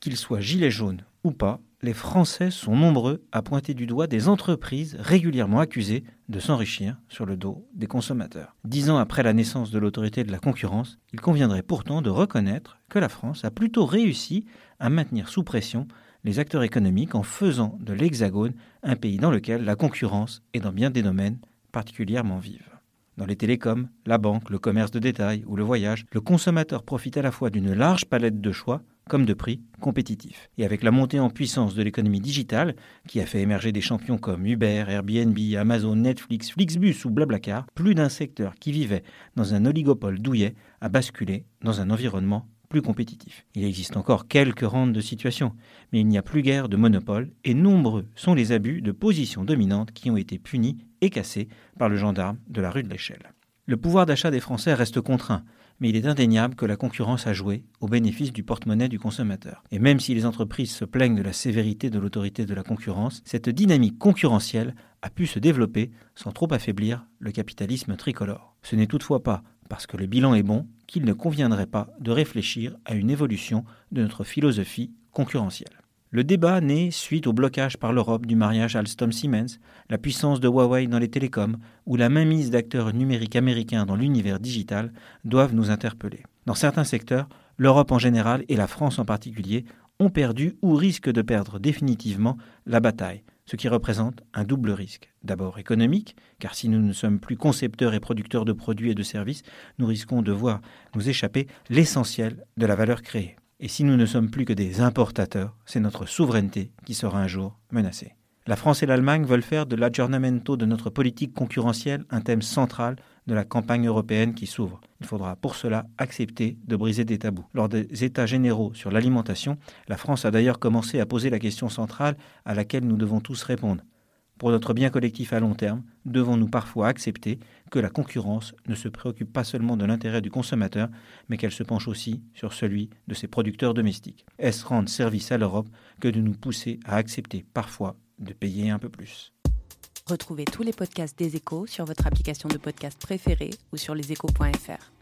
Qu'ils soient gilets jaunes ou pas, les Français sont nombreux à pointer du doigt des entreprises régulièrement accusées de s'enrichir sur le dos des consommateurs. Dix ans après la naissance de l'autorité de la concurrence, il conviendrait pourtant de reconnaître que la France a plutôt réussi à maintenir sous pression les acteurs économiques en faisant de l'Hexagone un pays dans lequel la concurrence est dans bien des domaines particulièrement vive. Dans les télécoms, la banque, le commerce de détail ou le voyage, le consommateur profite à la fois d'une large palette de choix comme de prix compétitifs. Et avec la montée en puissance de l'économie digitale, qui a fait émerger des champions comme Uber, Airbnb, Amazon, Netflix, Flixbus ou Blablacar, plus d'un secteur qui vivait dans un oligopole douillet a basculé dans un environnement plus compétitif. Il existe encore quelques rentes de situation, mais il n'y a plus guère de monopole et nombreux sont les abus de position dominante qui ont été punis et cassés par le gendarme de la rue de l'Échelle. Le pouvoir d'achat des Français reste contraint, mais il est indéniable que la concurrence a joué au bénéfice du porte-monnaie du consommateur. Et même si les entreprises se plaignent de la sévérité de l'autorité de la concurrence, cette dynamique concurrentielle a pu se développer sans trop affaiblir le capitalisme tricolore. Ce n'est toutefois pas parce que le bilan est bon qu'il ne conviendrait pas de réfléchir à une évolution de notre philosophie concurrentielle. Le débat naît suite au blocage par l'Europe du mariage Alstom-Siemens, la puissance de Huawei dans les télécoms ou la mainmise d'acteurs numériques américains dans l'univers digital doivent nous interpeller. Dans certains secteurs, l'Europe en général et la France en particulier ont perdu ou risquent de perdre définitivement la bataille, ce qui représente un double risque. D'abord économique, car si nous ne sommes plus concepteurs et producteurs de produits et de services, nous risquons de voir nous échapper l'essentiel de la valeur créée. Et si nous ne sommes plus que des importateurs, c'est notre souveraineté qui sera un jour menacée. La France et l'Allemagne veulent faire de l'aggiornamento de notre politique concurrentielle un thème central de la campagne européenne qui s'ouvre. Il faudra pour cela accepter de briser des tabous. Lors des États généraux sur l'alimentation, la France a d'ailleurs commencé à poser la question centrale à laquelle nous devons tous répondre. Pour notre bien collectif à long terme, devons-nous parfois accepter que la concurrence ne se préoccupe pas seulement de l'intérêt du consommateur, mais qu'elle se penche aussi sur celui de ses producteurs domestiques Est-ce rendre service à l'Europe que de nous pousser à accepter parfois de payer un peu plus? Retrouvez tous les podcasts des échos sur votre application de podcast préférée ou sur leséchos.fr.